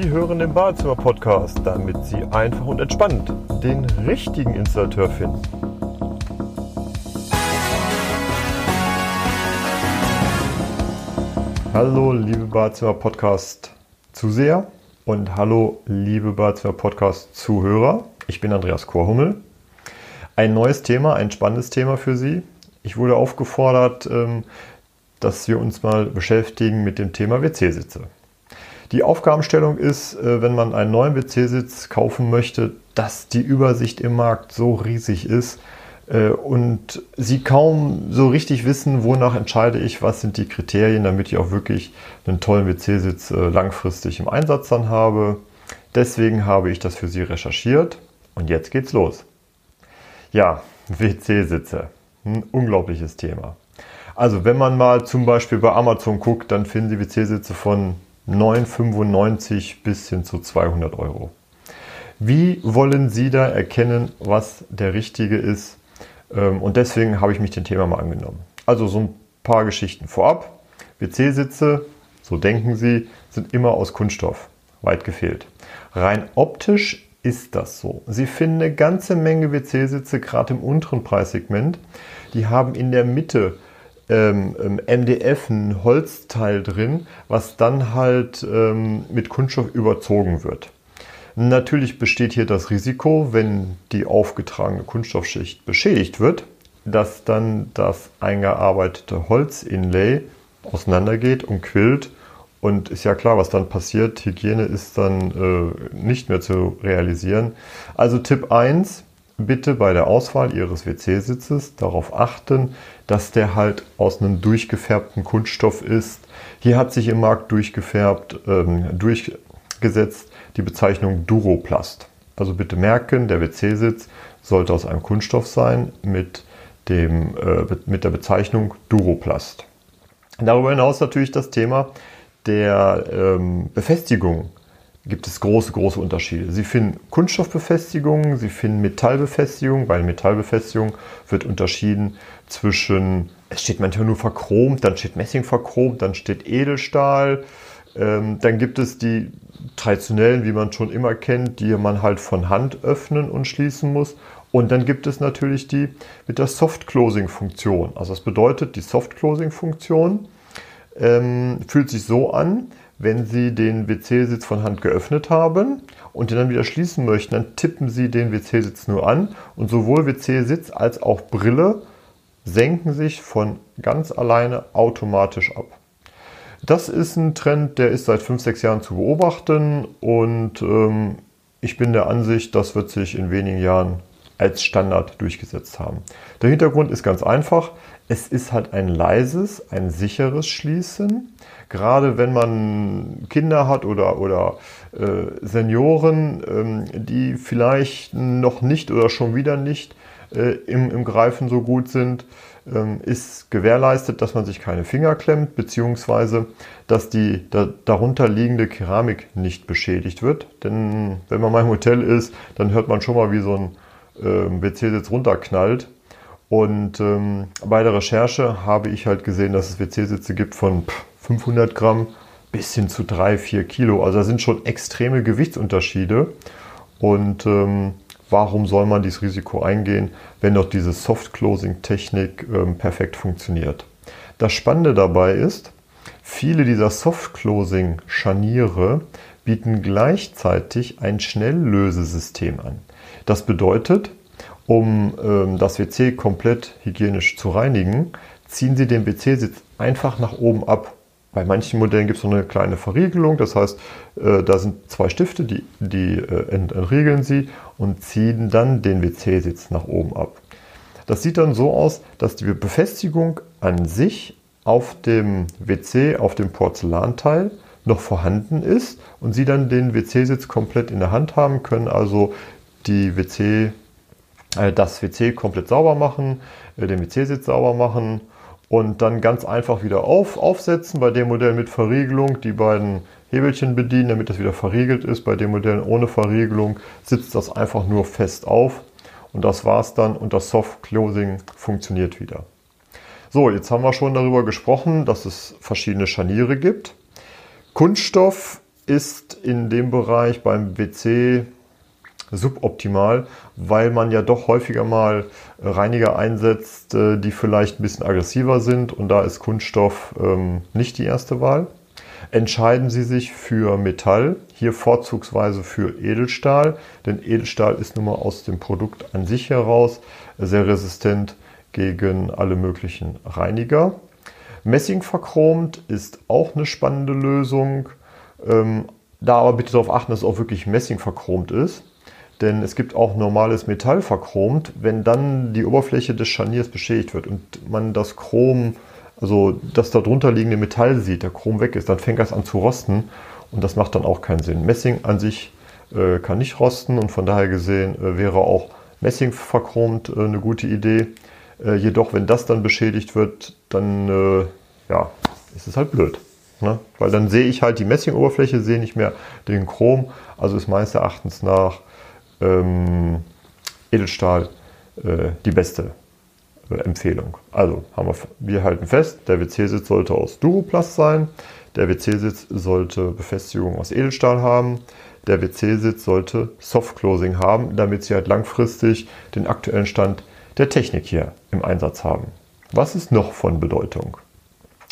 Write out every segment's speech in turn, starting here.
Sie hören den Badezimmer-Podcast, damit Sie einfach und entspannt den richtigen Installateur finden. Hallo, liebe Badezimmer-Podcast-Zuseher und hallo, liebe Badezimmer-Podcast-Zuhörer. Ich bin Andreas Korhummel. Ein neues Thema, ein spannendes Thema für Sie. Ich wurde aufgefordert, ähm, dass wir uns mal beschäftigen mit dem Thema WC-Sitze. Die Aufgabenstellung ist, äh, wenn man einen neuen WC-Sitz kaufen möchte, dass die Übersicht im Markt so riesig ist äh, und Sie kaum so richtig wissen, wonach entscheide ich, was sind die Kriterien, damit ich auch wirklich einen tollen WC-Sitz äh, langfristig im Einsatz dann habe. Deswegen habe ich das für Sie recherchiert und jetzt geht's los. Ja, WC-Sitze. Ein unglaubliches Thema. Also wenn man mal zum Beispiel bei Amazon guckt, dann finden Sie WC-Sitze von 9,95 bis hin zu 200 Euro. Wie wollen Sie da erkennen, was der richtige ist? Ähm, und deswegen habe ich mich dem Thema mal angenommen. Also so ein paar Geschichten vorab. WC-Sitze, so denken Sie, sind immer aus Kunststoff. Weit gefehlt. Rein optisch ist das so. Sie finden eine ganze Menge WC-Sitze, gerade im unteren Preissegment. Die haben in der Mitte ähm, MDF ein Holzteil drin, was dann halt ähm, mit Kunststoff überzogen wird. Natürlich besteht hier das Risiko, wenn die aufgetragene Kunststoffschicht beschädigt wird, dass dann das eingearbeitete Holzinlay auseinandergeht und quillt. Und ist ja klar, was dann passiert. Hygiene ist dann äh, nicht mehr zu realisieren. Also Tipp 1, bitte bei der Auswahl Ihres WC-Sitzes darauf achten, dass der halt aus einem durchgefärbten Kunststoff ist. Hier hat sich im Markt durchgefärbt, ähm, durchgesetzt die Bezeichnung Duroplast. Also bitte merken, der WC-Sitz sollte aus einem Kunststoff sein mit, dem, äh, mit der Bezeichnung Duroplast. Darüber hinaus natürlich das Thema der ähm, Befestigung gibt es große, große Unterschiede. Sie finden Kunststoffbefestigungen, Sie finden Metallbefestigungen. Bei Metallbefestigung wird unterschieden zwischen, es steht manchmal nur verchromt, dann steht Messing verchromt, dann steht Edelstahl. Ähm, dann gibt es die traditionellen, wie man schon immer kennt, die man halt von Hand öffnen und schließen muss. Und dann gibt es natürlich die mit der Soft-Closing-Funktion. Also das bedeutet, die Soft-Closing-Funktion ähm, fühlt sich so an, wenn Sie den WC-Sitz von Hand geöffnet haben und den dann wieder schließen möchten, dann tippen Sie den WC-Sitz nur an und sowohl WC-Sitz als auch Brille senken sich von ganz alleine automatisch ab. Das ist ein Trend, der ist seit 5, 6 Jahren zu beobachten und ähm, ich bin der Ansicht, das wird sich in wenigen Jahren als Standard durchgesetzt haben. Der Hintergrund ist ganz einfach. Es ist halt ein leises, ein sicheres Schließen. Gerade wenn man Kinder hat oder, oder äh, Senioren, ähm, die vielleicht noch nicht oder schon wieder nicht äh, im, im Greifen so gut sind, ähm, ist gewährleistet, dass man sich keine Finger klemmt, beziehungsweise dass die da, darunter liegende Keramik nicht beschädigt wird. Denn wenn man mal im Hotel ist, dann hört man schon mal, wie so ein äh, WC-Sitz runterknallt. Und ähm, bei der Recherche habe ich halt gesehen, dass es WC-Sitze gibt von 500 Gramm bis hin zu 3, 4 Kilo. Also da sind schon extreme Gewichtsunterschiede. Und ähm, warum soll man dieses Risiko eingehen, wenn doch diese Soft-Closing-Technik ähm, perfekt funktioniert? Das Spannende dabei ist, viele dieser Soft-Closing-Scharniere bieten gleichzeitig ein Schnelllösesystem an. Das bedeutet, um ähm, das WC komplett hygienisch zu reinigen, ziehen Sie den WC-Sitz einfach nach oben ab. Bei manchen Modellen gibt es so eine kleine Verriegelung, das heißt, äh, da sind zwei Stifte, die, die äh, entriegeln Sie und ziehen dann den WC-Sitz nach oben ab. Das sieht dann so aus, dass die Befestigung an sich auf dem WC, auf dem Porzellanteil noch vorhanden ist und Sie dann den WC-Sitz komplett in der Hand haben können, also die WC das WC komplett sauber machen, äh, den WC-Sitz sauber machen und dann ganz einfach wieder auf, aufsetzen. Bei dem Modell mit Verriegelung die beiden Hebelchen bedienen, damit das wieder verriegelt ist. Bei dem Modell ohne Verriegelung sitzt das einfach nur fest auf und das war's dann und das Soft Closing funktioniert wieder. So, jetzt haben wir schon darüber gesprochen, dass es verschiedene Scharniere gibt. Kunststoff ist in dem Bereich beim WC suboptimal, weil man ja doch häufiger mal Reiniger einsetzt, äh, die vielleicht ein bisschen aggressiver sind und da ist Kunststoff ähm, nicht die erste Wahl. Entscheiden Sie sich für Metall, hier vorzugsweise für Edelstahl, denn Edelstahl ist nun mal aus dem Produkt an sich heraus sehr resistent gegen alle möglichen Reiniger. Messing verchromt ist auch eine spannende Lösung. Ähm, da aber bitte darauf achten, dass es auch wirklich Messing verchromt ist. Denn es gibt auch normales Metall verchromt. Wenn dann die Oberfläche des Scharniers beschädigt wird und man das Chrom, also das darunter liegende Metall sieht, der Chrom weg ist, dann fängt das an zu rosten und das macht dann auch keinen Sinn. Messing an sich äh, kann nicht rosten und von daher gesehen äh, wäre auch Messing verchromt äh, eine gute Idee. Äh, jedoch, wenn das dann beschädigt wird, dann äh, ja, ist es halt blöd. Ne? Weil dann sehe ich halt die Messingoberfläche, sehe nicht mehr den Chrom. Also ist meines Erachtens nach ähm, Edelstahl äh, die beste äh, Empfehlung. Also haben wir, wir halten fest, der WC-Sitz sollte aus Duroplast sein, der WC-Sitz sollte Befestigung aus Edelstahl haben, der WC-Sitz sollte Soft-Closing haben, damit Sie halt langfristig den aktuellen Stand der Technik hier im Einsatz haben. Was ist noch von Bedeutung?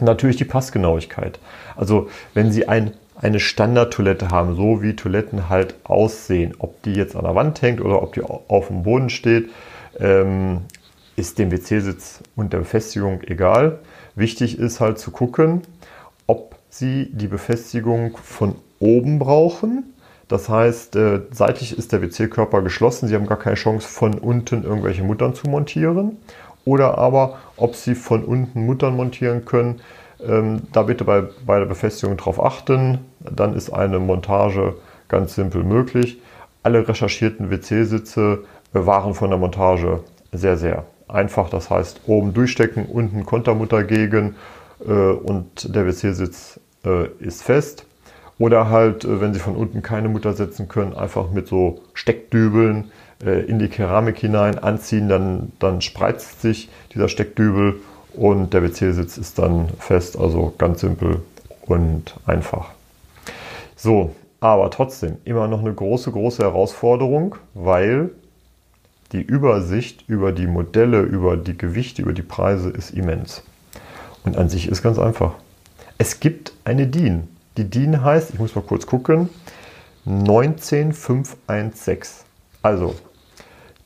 Natürlich die Passgenauigkeit. Also wenn Sie ein eine Standardtoilette haben, so wie Toiletten halt aussehen. Ob die jetzt an der Wand hängt oder ob die auf dem Boden steht, ähm, ist dem WC-Sitz und der Befestigung egal. Wichtig ist halt zu gucken, ob Sie die Befestigung von oben brauchen. Das heißt, äh, seitlich ist der WC-Körper geschlossen. Sie haben gar keine Chance, von unten irgendwelche Muttern zu montieren. Oder aber, ob Sie von unten Muttern montieren können, ähm, da bitte bei, bei der Befestigung darauf achten. Dann ist eine Montage ganz simpel möglich. Alle recherchierten WC-Sitze waren von der Montage sehr, sehr einfach. Das heißt, oben durchstecken, unten Kontermutter gegen äh, und der WC-Sitz äh, ist fest. Oder halt, äh, wenn Sie von unten keine Mutter setzen können, einfach mit so Steckdübeln äh, in die Keramik hinein anziehen, dann, dann spreizt sich dieser Steckdübel und der WC-Sitz ist dann fest, also ganz simpel und einfach. So, aber trotzdem immer noch eine große, große Herausforderung, weil die Übersicht über die Modelle, über die Gewichte, über die Preise ist immens. Und an sich ist ganz einfach. Es gibt eine DIN. Die DIN heißt, ich muss mal kurz gucken, 19516. Also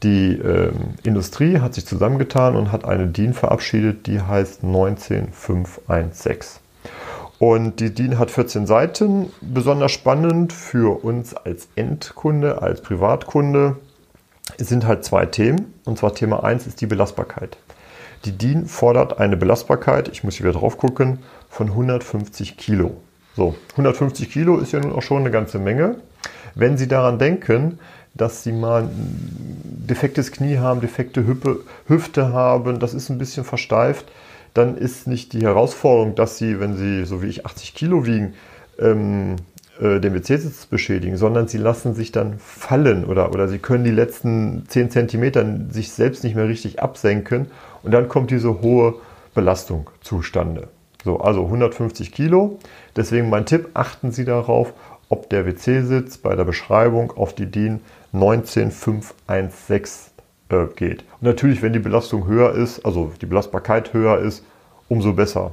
die ähm, Industrie hat sich zusammengetan und hat eine DIN verabschiedet, die heißt 19516. Und die DIN hat 14 Seiten. Besonders spannend für uns als Endkunde, als Privatkunde sind halt zwei Themen. Und zwar Thema 1 ist die Belastbarkeit. Die DIN fordert eine Belastbarkeit, ich muss hier wieder drauf gucken, von 150 Kilo. So, 150 Kilo ist ja nun auch schon eine ganze Menge. Wenn Sie daran denken, dass sie mal ein defektes Knie haben, defekte Hüppe, Hüfte haben, das ist ein bisschen versteift, dann ist nicht die Herausforderung, dass sie, wenn sie so wie ich 80 Kilo wiegen, ähm, äh, den WC-Sitz beschädigen, sondern sie lassen sich dann fallen oder, oder sie können die letzten 10 cm sich selbst nicht mehr richtig absenken und dann kommt diese hohe Belastung zustande. So, also 150 Kilo. Deswegen mein Tipp, achten Sie darauf, ob der WC-Sitz bei der Beschreibung auf die DIN 19516 äh, geht. Und natürlich, wenn die Belastung höher ist, also die Belastbarkeit höher ist, umso besser.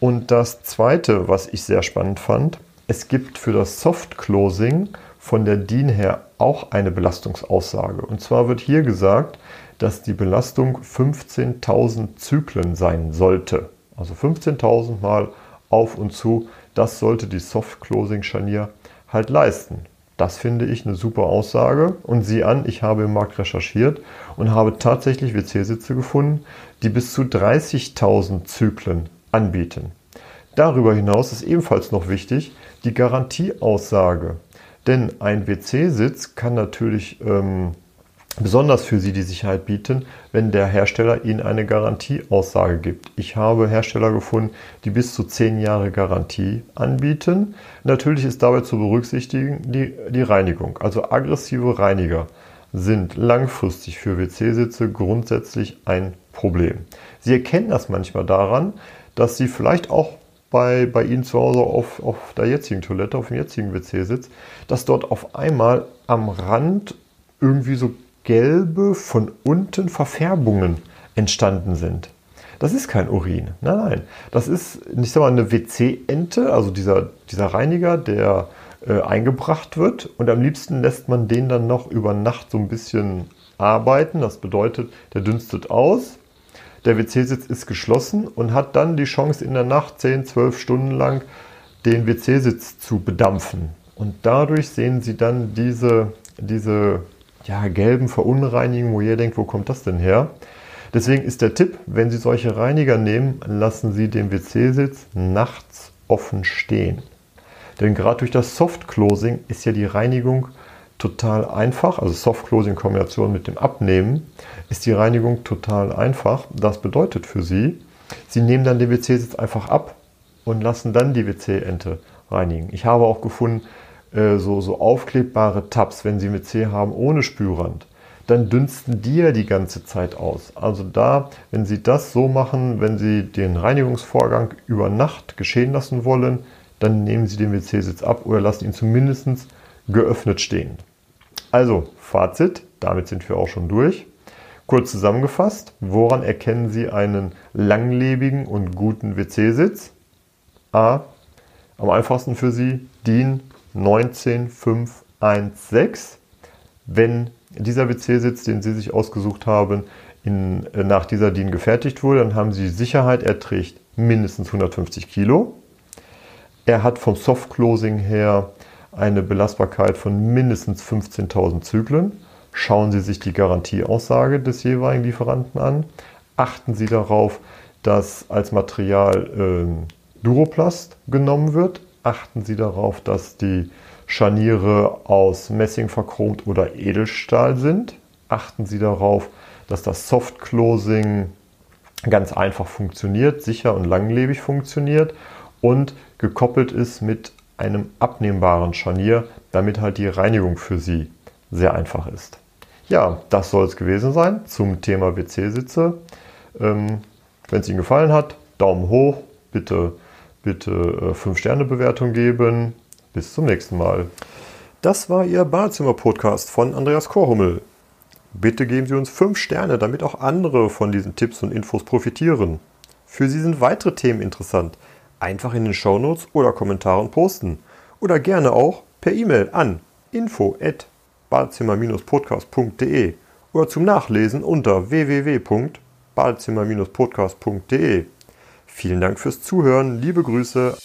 Und das Zweite, was ich sehr spannend fand, es gibt für das Soft Closing von der DIN her auch eine Belastungsaussage. Und zwar wird hier gesagt, dass die Belastung 15.000 Zyklen sein sollte. Also 15.000 Mal auf und zu. Das sollte die Soft Closing Scharnier halt leisten. Das finde ich eine super Aussage. Und sieh an, ich habe im Markt recherchiert und habe tatsächlich WC-Sitze gefunden, die bis zu 30.000 Zyklen anbieten. Darüber hinaus ist ebenfalls noch wichtig die Garantieaussage. Denn ein WC-Sitz kann natürlich ähm, besonders für Sie die Sicherheit bieten, wenn der Hersteller Ihnen eine Garantieaussage gibt. Ich habe Hersteller gefunden, die bis zu 10 Jahre Garantie anbieten. Natürlich ist dabei zu berücksichtigen die, die Reinigung. Also aggressive Reiniger sind langfristig für WC-Sitze grundsätzlich ein Problem. Sie erkennen das manchmal daran, dass Sie vielleicht auch bei, bei Ihnen zu Hause auf, auf der jetzigen Toilette, auf dem jetzigen WC-Sitz, dass dort auf einmal am Rand irgendwie so gelbe von unten Verfärbungen entstanden sind. Das ist kein Urin. Nein, nein. Das ist, ich sag mal, eine WC-Ente, also dieser, dieser Reiniger, der äh, eingebracht wird. Und am liebsten lässt man den dann noch über Nacht so ein bisschen arbeiten. Das bedeutet, der dünstet aus. Der WC-Sitz ist geschlossen und hat dann die Chance, in der Nacht 10, 12 Stunden lang den WC-Sitz zu bedampfen. Und dadurch sehen Sie dann diese, diese ja, gelben Verunreinigungen, wo ihr denkt, wo kommt das denn her? Deswegen ist der Tipp, wenn Sie solche Reiniger nehmen, lassen Sie den WC-Sitz nachts offen stehen. Denn gerade durch das Soft Closing ist ja die Reinigung total einfach. Also Soft Closing in Kombination mit dem Abnehmen ist die Reinigung total einfach. Das bedeutet für Sie, Sie nehmen dann den WC-Sitz einfach ab und lassen dann die WC-Ente reinigen. Ich habe auch gefunden, äh, so, so aufklebbare Tabs, wenn Sie WC haben ohne Spülrand dann dünsten die ja die ganze Zeit aus. Also da, wenn Sie das so machen, wenn Sie den Reinigungsvorgang über Nacht geschehen lassen wollen, dann nehmen Sie den WC-Sitz ab oder lassen ihn zumindest geöffnet stehen. Also, Fazit, damit sind wir auch schon durch. Kurz zusammengefasst, woran erkennen Sie einen langlebigen und guten WC-Sitz? A. Am einfachsten für Sie DIN 19516. Wenn dieser WC-Sitz, den Sie sich ausgesucht haben, in, äh, nach dieser DIN gefertigt wurde, dann haben Sie Sicherheit, er trägt mindestens 150 Kilo. Er hat vom Soft Closing her eine Belastbarkeit von mindestens 15.000 Zyklen. Schauen Sie sich die Garantieaussage des jeweiligen Lieferanten an. Achten Sie darauf, dass als Material äh, Duroplast genommen wird. Achten Sie darauf, dass die Scharniere aus Messing verchromt oder Edelstahl sind. Achten Sie darauf, dass das Soft Closing ganz einfach funktioniert, sicher und langlebig funktioniert und gekoppelt ist mit einem abnehmbaren Scharnier, damit halt die Reinigung für Sie sehr einfach ist. Ja, das soll es gewesen sein zum Thema WC-Sitze. Ähm, Wenn es Ihnen gefallen hat, Daumen hoch, bitte, bitte 5-Sterne-Bewertung äh, geben, bis zum nächsten Mal. Das war Ihr Badezimmer-Podcast von Andreas Korhummel. Bitte geben Sie uns 5 Sterne, damit auch andere von diesen Tipps und Infos profitieren. Für Sie sind weitere Themen interessant. Einfach in den Shownotes oder Kommentaren posten. Oder gerne auch per E-Mail an info@badezimmer-podcast.de oder zum Nachlesen unter www.badezimmer-podcast.de. Vielen Dank fürs Zuhören. Liebe Grüße.